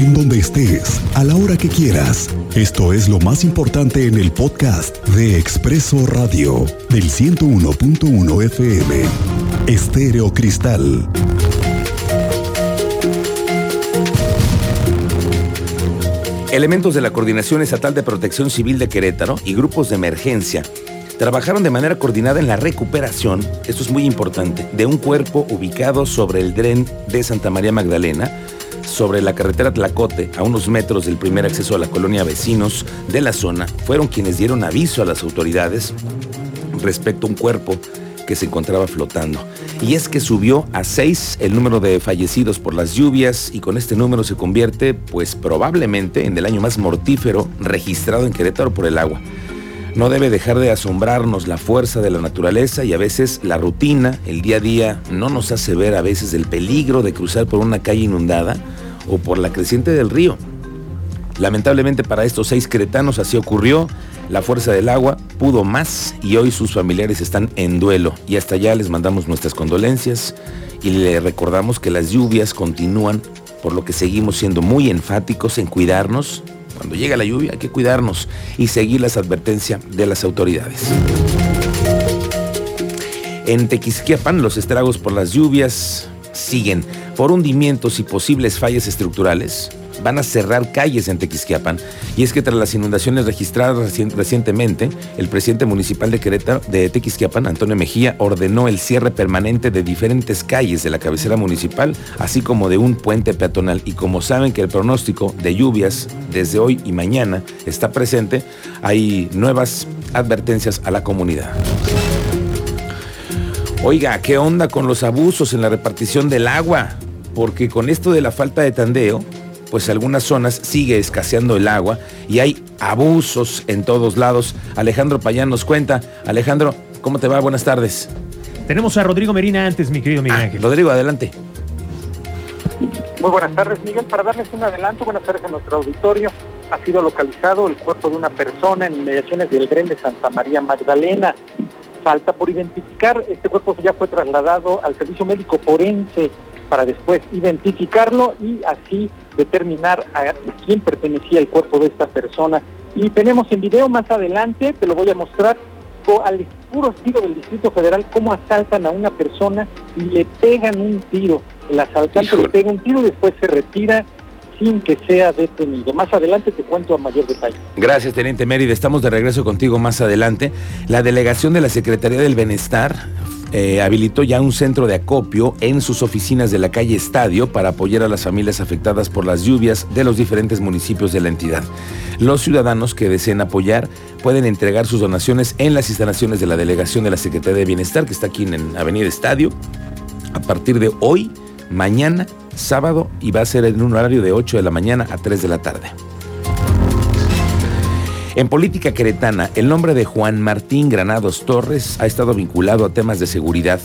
en donde estés, a la hora que quieras. Esto es lo más importante en el podcast de Expreso Radio del 101.1 FM. Estéreo Cristal. Elementos de la Coordinación Estatal de Protección Civil de Querétaro y grupos de emergencia trabajaron de manera coordinada en la recuperación, esto es muy importante, de un cuerpo ubicado sobre el dren de Santa María Magdalena, sobre la carretera Tlacote, a unos metros del primer acceso a la colonia vecinos de la zona, fueron quienes dieron aviso a las autoridades respecto a un cuerpo que se encontraba flotando. Y es que subió a seis el número de fallecidos por las lluvias y con este número se convierte, pues probablemente, en el año más mortífero registrado en Querétaro por el agua. No debe dejar de asombrarnos la fuerza de la naturaleza y a veces la rutina, el día a día, no nos hace ver a veces el peligro de cruzar por una calle inundada o por la creciente del río. Lamentablemente para estos seis queretanos así ocurrió. La fuerza del agua pudo más y hoy sus familiares están en duelo y hasta allá les mandamos nuestras condolencias y le recordamos que las lluvias continúan, por lo que seguimos siendo muy enfáticos en cuidarnos. Cuando llega la lluvia hay que cuidarnos y seguir las advertencias de las autoridades. En Tequisquiapan los estragos por las lluvias siguen por hundimientos y posibles fallas estructurales van a cerrar calles en Tequisquiapan. Y es que tras las inundaciones registradas recientemente, el presidente municipal de Querétaro, de Tequisquiapan, Antonio Mejía, ordenó el cierre permanente de diferentes calles de la cabecera municipal, así como de un puente peatonal. Y como saben que el pronóstico de lluvias desde hoy y mañana está presente, hay nuevas advertencias a la comunidad. Oiga, ¿qué onda con los abusos en la repartición del agua? Porque con esto de la falta de tandeo, pues algunas zonas sigue escaseando el agua y hay abusos en todos lados. Alejandro Payán nos cuenta. Alejandro, ¿cómo te va? Buenas tardes. Tenemos a Rodrigo Merina antes, mi querido Miguel ah, Ángel. Rodrigo, adelante. Muy buenas tardes, Miguel. Para darles un adelanto, buenas tardes a nuestro auditorio. Ha sido localizado el cuerpo de una persona en inmediaciones del tren de Santa María Magdalena. Falta por identificar, este cuerpo ya fue trasladado al servicio médico forense para después identificarlo y así determinar a quién pertenecía el cuerpo de esta persona. Y tenemos en video más adelante, te lo voy a mostrar, al puro estilo del Distrito Federal, cómo asaltan a una persona y le pegan un tiro. El asaltante le pega un tiro y después se retira sin que sea detenido. Más adelante te cuento a mayor detalle. Gracias, Teniente Mérida. Estamos de regreso contigo más adelante. La delegación de la Secretaría del Bienestar eh, habilitó ya un centro de acopio en sus oficinas de la calle Estadio para apoyar a las familias afectadas por las lluvias de los diferentes municipios de la entidad. Los ciudadanos que deseen apoyar pueden entregar sus donaciones en las instalaciones de la delegación de la Secretaría de Bienestar, que está aquí en Avenida Estadio, a partir de hoy, mañana, sábado, y va a ser en un horario de 8 de la mañana a 3 de la tarde. En política queretana, el nombre de Juan Martín Granados Torres ha estado vinculado a temas de seguridad.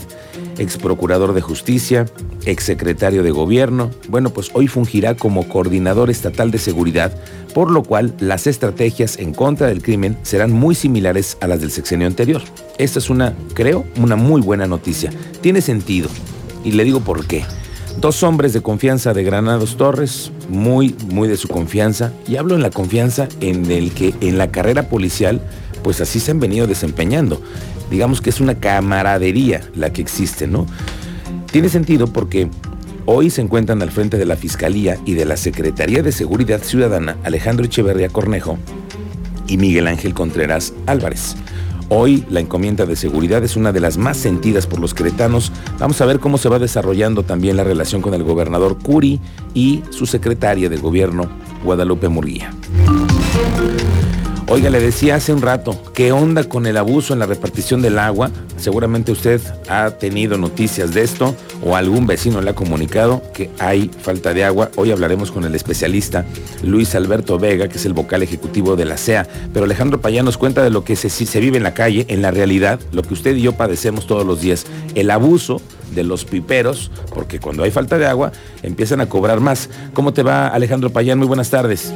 Ex procurador de justicia, ex secretario de gobierno. Bueno, pues hoy fungirá como coordinador estatal de seguridad, por lo cual las estrategias en contra del crimen serán muy similares a las del sexenio anterior. Esta es una, creo, una muy buena noticia. Tiene sentido. Y le digo por qué. Dos hombres de confianza de Granados Torres, muy, muy de su confianza, y hablo en la confianza en el que en la carrera policial, pues así se han venido desempeñando. Digamos que es una camaradería la que existe, ¿no? Tiene sentido porque hoy se encuentran al frente de la Fiscalía y de la Secretaría de Seguridad Ciudadana Alejandro Echeverría Cornejo y Miguel Ángel Contreras Álvarez. Hoy la encomienda de seguridad es una de las más sentidas por los cretanos. Vamos a ver cómo se va desarrollando también la relación con el gobernador Curi y su secretaria de gobierno, Guadalupe Murguía. Oiga, le decía hace un rato, ¿qué onda con el abuso en la repartición del agua? Seguramente usted ha tenido noticias de esto o algún vecino le ha comunicado que hay falta de agua. Hoy hablaremos con el especialista Luis Alberto Vega, que es el vocal ejecutivo de la CEA. Pero Alejandro Payán nos cuenta de lo que se, se vive en la calle, en la realidad, lo que usted y yo padecemos todos los días, el abuso de los piperos, porque cuando hay falta de agua empiezan a cobrar más. ¿Cómo te va Alejandro Payán? Muy buenas tardes.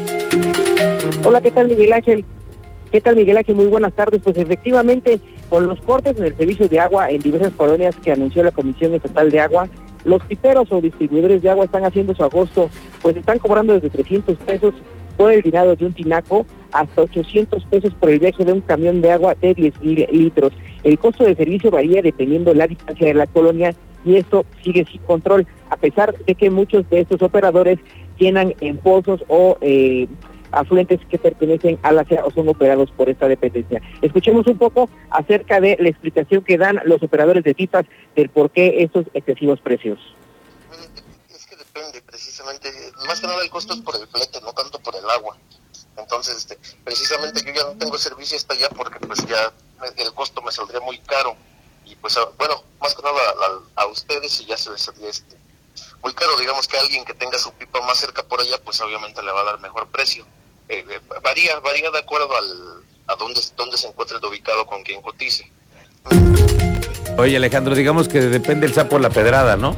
Hola, ¿qué tal Miguel Ángel? ¿Qué tal, Miguel Ángel? Muy buenas tardes. Pues efectivamente, con los cortes en el servicio de agua en diversas colonias que anunció la Comisión Estatal de Agua, Los piperos o distribuidores de agua están haciendo su agosto, pues están cobrando desde 300 pesos por el llenado de un tinaco hasta 800 pesos por el viaje de un camión de agua de 10 litros. El costo de servicio varía dependiendo de la distancia de la colonia y esto sigue sin control, a pesar de que muchos de estos operadores llenan en pozos o eh, afluentes que pertenecen a la SEA o son operados por esta dependencia. Escuchemos un poco acerca de la explicación que dan los operadores de pipas del por qué estos excesivos precios. Es que depende precisamente, más que nada el costo es por el flete, no tanto por el agua. Entonces, este, precisamente yo ya no tengo servicio hasta allá porque pues ya el costo me saldría muy caro. Y pues, bueno, más que nada a, ustedes y ya se les saldría este, muy caro. Digamos que alguien que tenga su pipa más cerca por allá, pues obviamente le va a dar mejor precio. Eh, varía, varía de acuerdo al, a dónde, dónde se encuentre ubicado con quien cotice. Oye Alejandro, digamos que depende el sapo la pedrada, ¿no?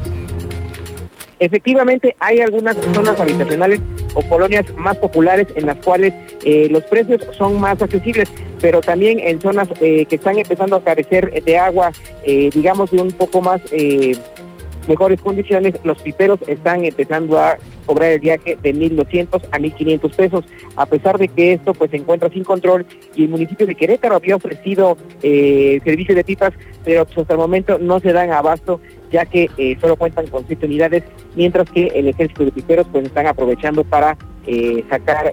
Efectivamente, hay algunas zonas habitacionales o colonias más populares en las cuales eh, los precios son más accesibles, pero también en zonas eh, que están empezando a carecer de agua, eh, digamos de un poco más mejores condiciones, los piperos están empezando a cobrar el viaje de 1.200 a 1.500 pesos, a pesar de que esto pues se encuentra sin control y el municipio de Querétaro había ofrecido eh, servicios de pipas, pero pues, hasta el momento no se dan abasto ya que eh, solo cuentan con siete unidades, mientras que el ejército de piperos pues están aprovechando para eh, sacar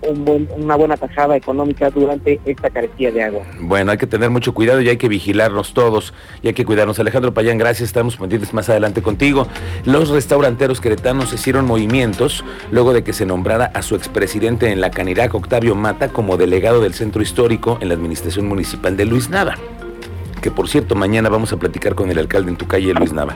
una buena tajada económica durante esta carestía de agua. Bueno, hay que tener mucho cuidado y hay que vigilarnos todos y hay que cuidarnos. Alejandro Payán, gracias, estamos pendientes más adelante contigo. Los restauranteros queretanos hicieron movimientos luego de que se nombrara a su expresidente en la Canirac, Octavio Mata, como delegado del centro histórico en la administración municipal de Luis Nava que por cierto mañana vamos a platicar con el alcalde en tu calle, Luis Nava.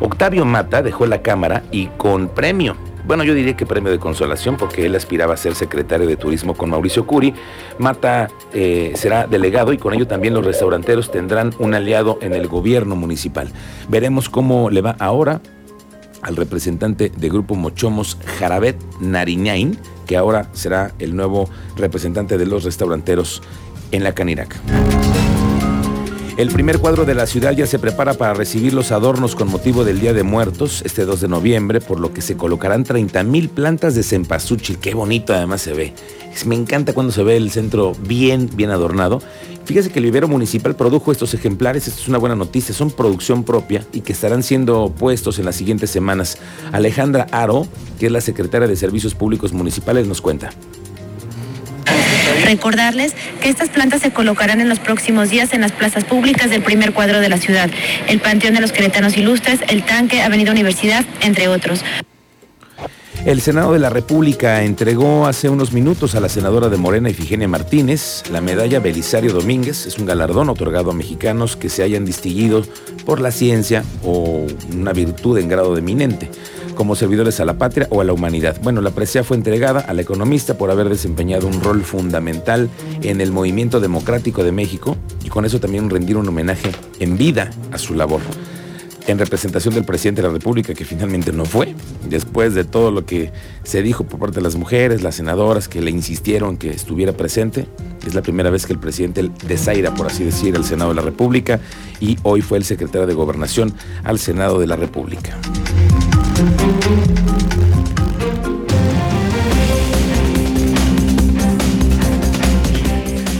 Octavio Mata dejó la Cámara y con premio bueno, yo diría que premio de consolación porque él aspiraba a ser secretario de turismo con Mauricio Curi. Mata eh, será delegado y con ello también los restauranteros tendrán un aliado en el gobierno municipal. Veremos cómo le va ahora al representante de Grupo Mochomos, Jarabet Nariñain, que ahora será el nuevo representante de los restauranteros en la Canirac. El primer cuadro de la ciudad ya se prepara para recibir los adornos con motivo del Día de Muertos este 2 de noviembre, por lo que se colocarán 30 mil plantas de cempasúchil. Qué bonito además se ve. Me encanta cuando se ve el centro bien, bien adornado. Fíjese que el vivero municipal produjo estos ejemplares, esto es una buena noticia, son producción propia y que estarán siendo puestos en las siguientes semanas. Alejandra Aro, que es la secretaria de Servicios Públicos Municipales, nos cuenta. Recordarles que estas plantas se colocarán en los próximos días en las plazas públicas del primer cuadro de la ciudad, el Panteón de los Queretanos Ilustres, el Tanque, Avenida Universidad, entre otros. El Senado de la República entregó hace unos minutos a la senadora de Morena, Ifigenia Martínez, la medalla Belisario Domínguez. Es un galardón otorgado a mexicanos que se hayan distinguido por la ciencia o una virtud en grado de eminente como servidores a la patria o a la humanidad. Bueno, la presea fue entregada a la economista por haber desempeñado un rol fundamental en el movimiento democrático de México y con eso también rendir un homenaje en vida a su labor. En representación del presidente de la República, que finalmente no fue, después de todo lo que se dijo por parte de las mujeres, las senadoras que le insistieron que estuviera presente, es la primera vez que el presidente desaira, por así decir, el Senado de la República y hoy fue el secretario de Gobernación al Senado de la República. Thank you.